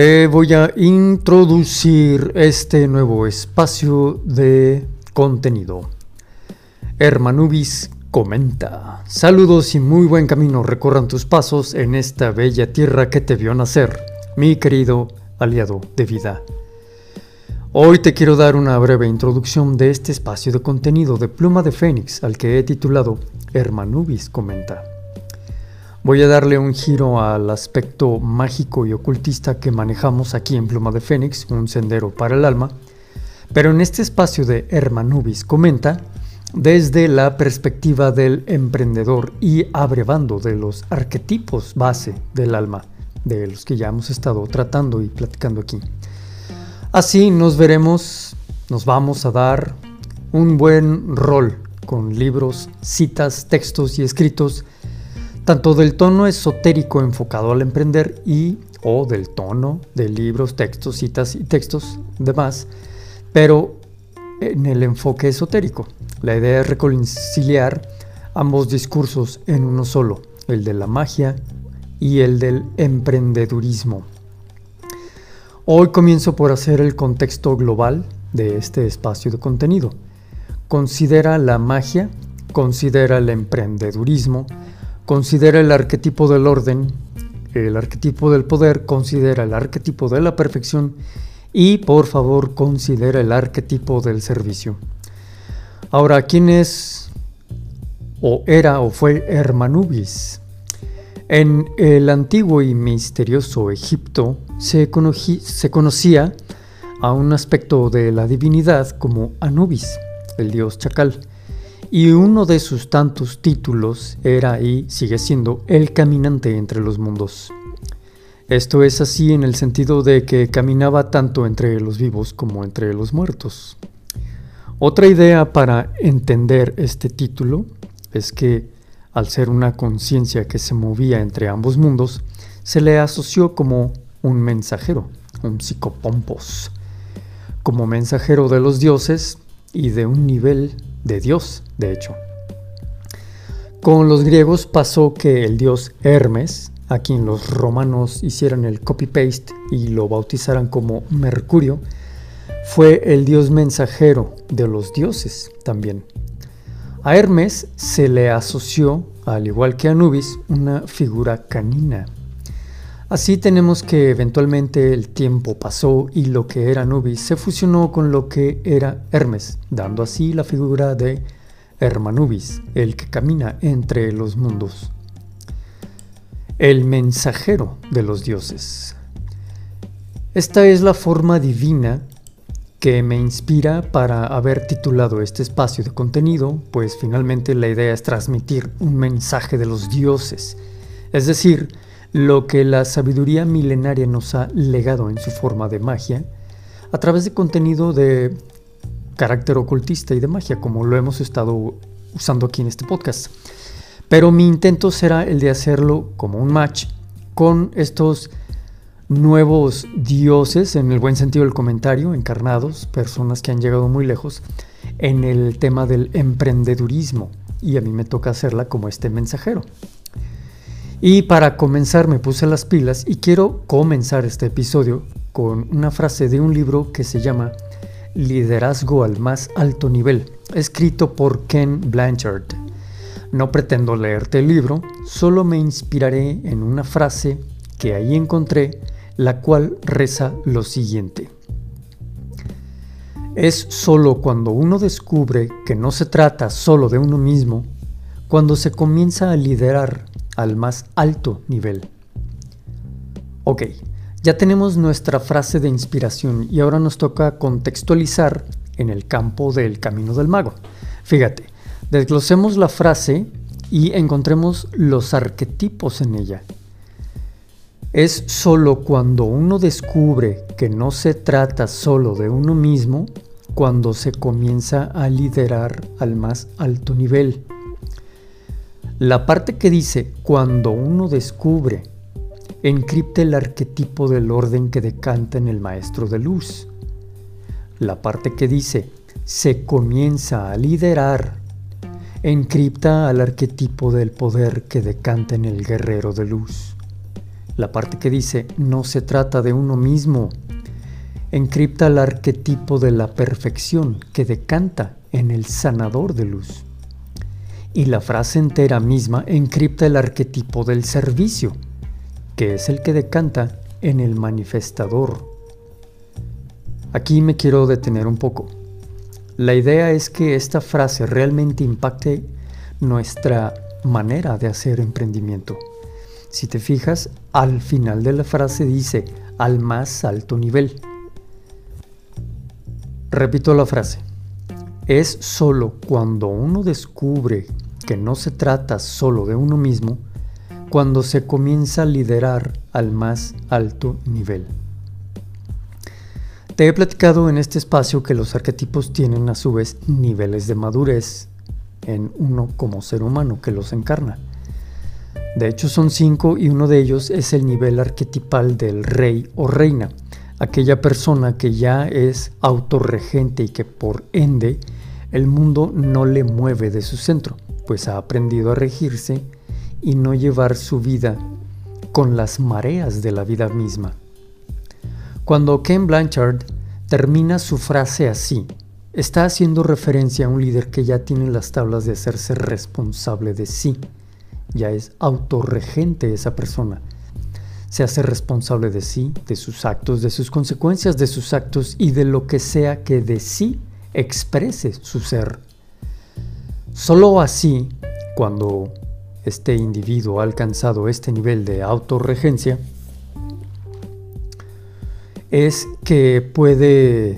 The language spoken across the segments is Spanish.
Te voy a introducir este nuevo espacio de contenido. Hermanubis comenta. Saludos y muy buen camino recorran tus pasos en esta bella tierra que te vio nacer, mi querido aliado de vida. Hoy te quiero dar una breve introducción de este espacio de contenido de Pluma de Fénix al que he titulado Hermanubis comenta. Voy a darle un giro al aspecto mágico y ocultista que manejamos aquí en Pluma de Fénix, un sendero para el alma, pero en este espacio de Hermanubis comenta desde la perspectiva del emprendedor y abrevando de los arquetipos base del alma, de los que ya hemos estado tratando y platicando aquí. Así nos veremos, nos vamos a dar un buen rol con libros, citas, textos y escritos tanto del tono esotérico enfocado al emprender y o del tono de libros, textos, citas y textos demás, pero en el enfoque esotérico. La idea es reconciliar ambos discursos en uno solo, el de la magia y el del emprendedurismo. Hoy comienzo por hacer el contexto global de este espacio de contenido. Considera la magia, considera el emprendedurismo, Considera el arquetipo del orden, el arquetipo del poder, considera el arquetipo de la perfección y por favor considera el arquetipo del servicio. Ahora, ¿quién es o era o fue Hermanubis? En el antiguo y misterioso Egipto se, se conocía a un aspecto de la divinidad como Anubis, el dios chacal y uno de sus tantos títulos era y sigue siendo el caminante entre los mundos. Esto es así en el sentido de que caminaba tanto entre los vivos como entre los muertos. Otra idea para entender este título es que, al ser una conciencia que se movía entre ambos mundos, se le asoció como un mensajero, un psicopompos, como mensajero de los dioses y de un nivel de Dios, de hecho. Con los griegos pasó que el dios Hermes, a quien los romanos hicieran el copy-paste y lo bautizaran como Mercurio, fue el dios mensajero de los dioses también. A Hermes se le asoció, al igual que a Anubis, una figura canina. Así tenemos que eventualmente el tiempo pasó y lo que era Nubis se fusionó con lo que era Hermes, dando así la figura de Hermanubis, el que camina entre los mundos. El mensajero de los dioses. Esta es la forma divina que me inspira para haber titulado este espacio de contenido, pues finalmente la idea es transmitir un mensaje de los dioses, es decir, lo que la sabiduría milenaria nos ha legado en su forma de magia, a través de contenido de carácter ocultista y de magia, como lo hemos estado usando aquí en este podcast. Pero mi intento será el de hacerlo como un match con estos nuevos dioses, en el buen sentido del comentario, encarnados, personas que han llegado muy lejos, en el tema del emprendedurismo. Y a mí me toca hacerla como este mensajero. Y para comenzar me puse las pilas y quiero comenzar este episodio con una frase de un libro que se llama Liderazgo al más alto nivel, escrito por Ken Blanchard. No pretendo leerte el libro, solo me inspiraré en una frase que ahí encontré, la cual reza lo siguiente. Es solo cuando uno descubre que no se trata solo de uno mismo, cuando se comienza a liderar al más alto nivel. Ok, ya tenemos nuestra frase de inspiración y ahora nos toca contextualizar en el campo del camino del mago. Fíjate, desglosemos la frase y encontremos los arquetipos en ella. Es solo cuando uno descubre que no se trata solo de uno mismo cuando se comienza a liderar al más alto nivel. La parte que dice cuando uno descubre encripta el arquetipo del orden que decanta en el maestro de luz. La parte que dice se comienza a liderar encripta al arquetipo del poder que decanta en el guerrero de luz. la parte que dice no se trata de uno mismo, encripta el arquetipo de la perfección que decanta en el sanador de luz. Y la frase entera misma encripta el arquetipo del servicio, que es el que decanta en el manifestador. Aquí me quiero detener un poco. La idea es que esta frase realmente impacte nuestra manera de hacer emprendimiento. Si te fijas, al final de la frase dice al más alto nivel. Repito la frase. Es solo cuando uno descubre que no se trata solo de uno mismo, cuando se comienza a liderar al más alto nivel. Te he platicado en este espacio que los arquetipos tienen a su vez niveles de madurez en uno como ser humano que los encarna. De hecho son cinco y uno de ellos es el nivel arquetipal del rey o reina, aquella persona que ya es autorregente y que por ende el mundo no le mueve de su centro, pues ha aprendido a regirse y no llevar su vida con las mareas de la vida misma. Cuando Ken Blanchard termina su frase así, está haciendo referencia a un líder que ya tiene las tablas de hacerse responsable de sí. Ya es autorregente esa persona. Se hace responsable de sí, de sus actos, de sus consecuencias de sus actos y de lo que sea que de sí exprese su ser. Solo así, cuando este individuo ha alcanzado este nivel de autorregencia, es que puede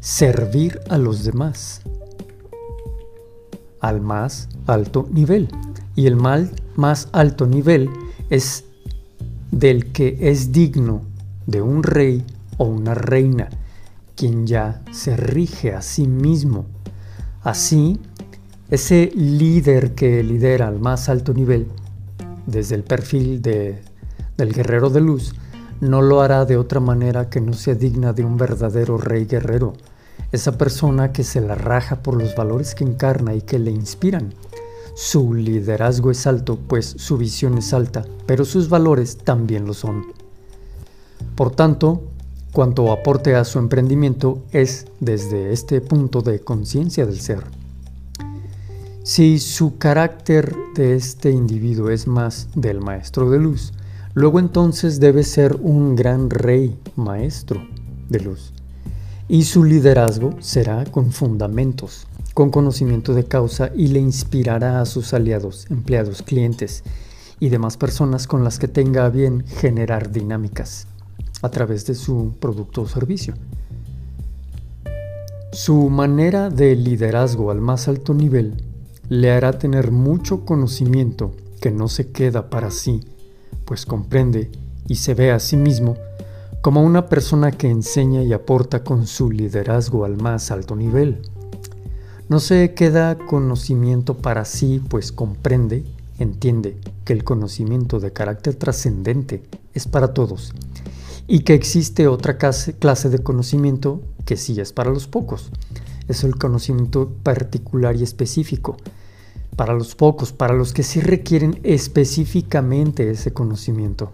servir a los demás al más alto nivel. Y el mal más alto nivel es del que es digno de un rey o una reina, quien ya se rige a sí mismo. Así, ese líder que lidera al más alto nivel, desde el perfil de, del guerrero de luz, no lo hará de otra manera que no sea digna de un verdadero rey guerrero, esa persona que se la raja por los valores que encarna y que le inspiran. Su liderazgo es alto, pues su visión es alta, pero sus valores también lo son. Por tanto, cuanto aporte a su emprendimiento es desde este punto de conciencia del ser. Si su carácter de este individuo es más del maestro de luz, Luego entonces debe ser un gran rey, maestro de luz. Y su liderazgo será con fundamentos, con conocimiento de causa y le inspirará a sus aliados, empleados, clientes y demás personas con las que tenga bien generar dinámicas a través de su producto o servicio. Su manera de liderazgo al más alto nivel le hará tener mucho conocimiento que no se queda para sí pues comprende y se ve a sí mismo como una persona que enseña y aporta con su liderazgo al más alto nivel. No se queda conocimiento para sí, pues comprende, entiende que el conocimiento de carácter trascendente es para todos y que existe otra clase de conocimiento que sí es para los pocos. Es el conocimiento particular y específico, para los pocos, para los que sí requieren específicamente ese conocimiento.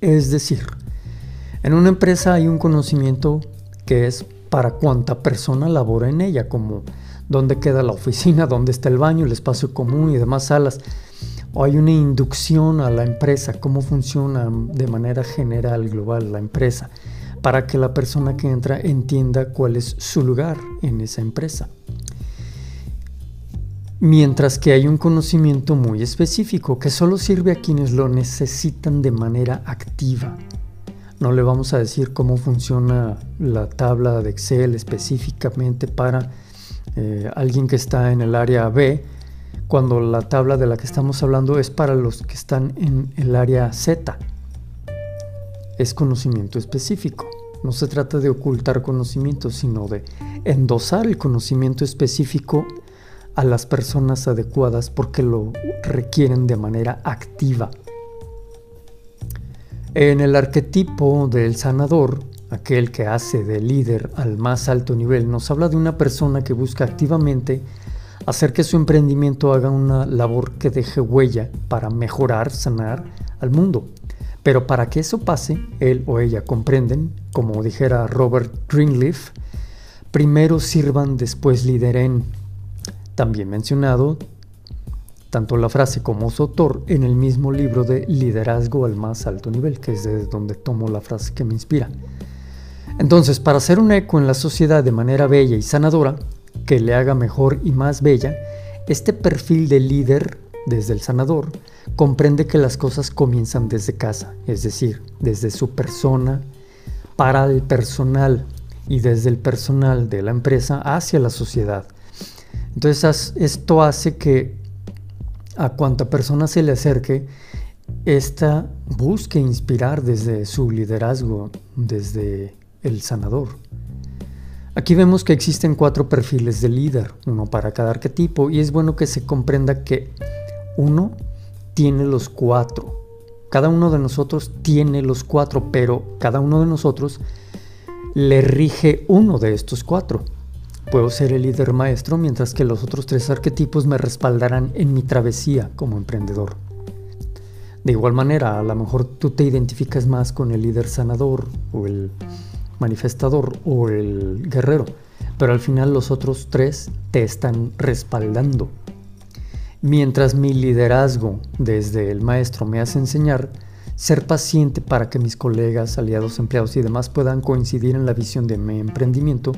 Es decir, en una empresa hay un conocimiento que es para cuanta persona labora en ella, como dónde queda la oficina, dónde está el baño, el espacio común y demás salas. O hay una inducción a la empresa, cómo funciona de manera general, global, la empresa, para que la persona que entra entienda cuál es su lugar en esa empresa. Mientras que hay un conocimiento muy específico que solo sirve a quienes lo necesitan de manera activa. No le vamos a decir cómo funciona la tabla de Excel específicamente para eh, alguien que está en el área B, cuando la tabla de la que estamos hablando es para los que están en el área Z. Es conocimiento específico. No se trata de ocultar conocimiento, sino de endosar el conocimiento específico a las personas adecuadas porque lo requieren de manera activa. En el arquetipo del sanador, aquel que hace de líder al más alto nivel, nos habla de una persona que busca activamente hacer que su emprendimiento haga una labor que deje huella para mejorar, sanar al mundo. Pero para que eso pase, él o ella comprenden, como dijera Robert Greenleaf, primero sirvan, después lideren. También mencionado tanto la frase como su autor en el mismo libro de Liderazgo al más alto nivel, que es de donde tomo la frase que me inspira. Entonces, para hacer un eco en la sociedad de manera bella y sanadora, que le haga mejor y más bella, este perfil de líder desde el sanador comprende que las cosas comienzan desde casa, es decir, desde su persona para el personal y desde el personal de la empresa hacia la sociedad. Entonces esto hace que a cuanta persona se le acerque, esta busque inspirar desde su liderazgo, desde el sanador. Aquí vemos que existen cuatro perfiles de líder, uno para cada arquetipo, y es bueno que se comprenda que uno tiene los cuatro. Cada uno de nosotros tiene los cuatro, pero cada uno de nosotros le rige uno de estos cuatro. Puedo ser el líder maestro mientras que los otros tres arquetipos me respaldarán en mi travesía como emprendedor. De igual manera, a lo mejor tú te identificas más con el líder sanador o el manifestador o el guerrero, pero al final los otros tres te están respaldando. Mientras mi liderazgo desde el maestro me hace enseñar, ser paciente para que mis colegas, aliados, empleados y demás puedan coincidir en la visión de mi emprendimiento,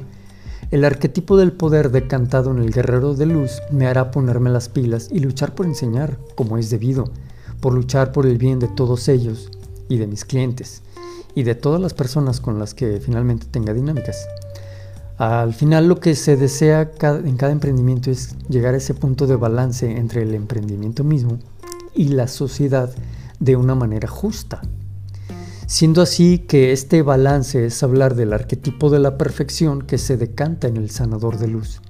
el arquetipo del poder decantado en el guerrero de luz me hará ponerme las pilas y luchar por enseñar como es debido, por luchar por el bien de todos ellos y de mis clientes y de todas las personas con las que finalmente tenga dinámicas. Al final lo que se desea en cada emprendimiento es llegar a ese punto de balance entre el emprendimiento mismo y la sociedad de una manera justa, siendo así que este balance es hablar del arquetipo de la perfección que se decanta en el sanador de luz.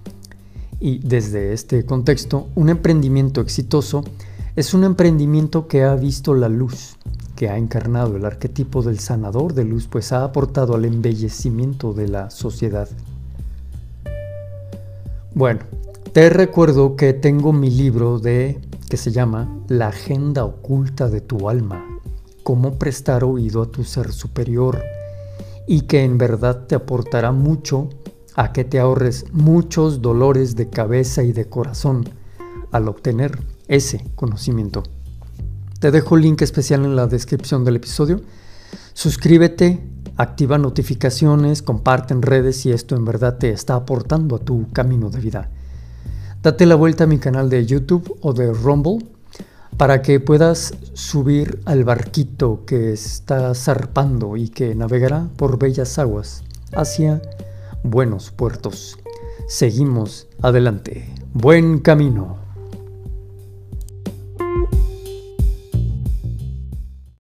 Y desde este contexto, un emprendimiento exitoso es un emprendimiento que ha visto la luz, que ha encarnado el arquetipo del sanador de luz, pues ha aportado al embellecimiento de la sociedad. Bueno, te recuerdo que tengo mi libro de que se llama La agenda oculta de tu alma cómo prestar oído a tu ser superior y que en verdad te aportará mucho a que te ahorres muchos dolores de cabeza y de corazón al obtener ese conocimiento. Te dejo el link especial en la descripción del episodio. Suscríbete, activa notificaciones, comparte en redes si esto en verdad te está aportando a tu camino de vida. Date la vuelta a mi canal de YouTube o de Rumble para que puedas subir al barquito que está zarpando y que navegará por bellas aguas hacia buenos puertos. Seguimos adelante. Buen camino.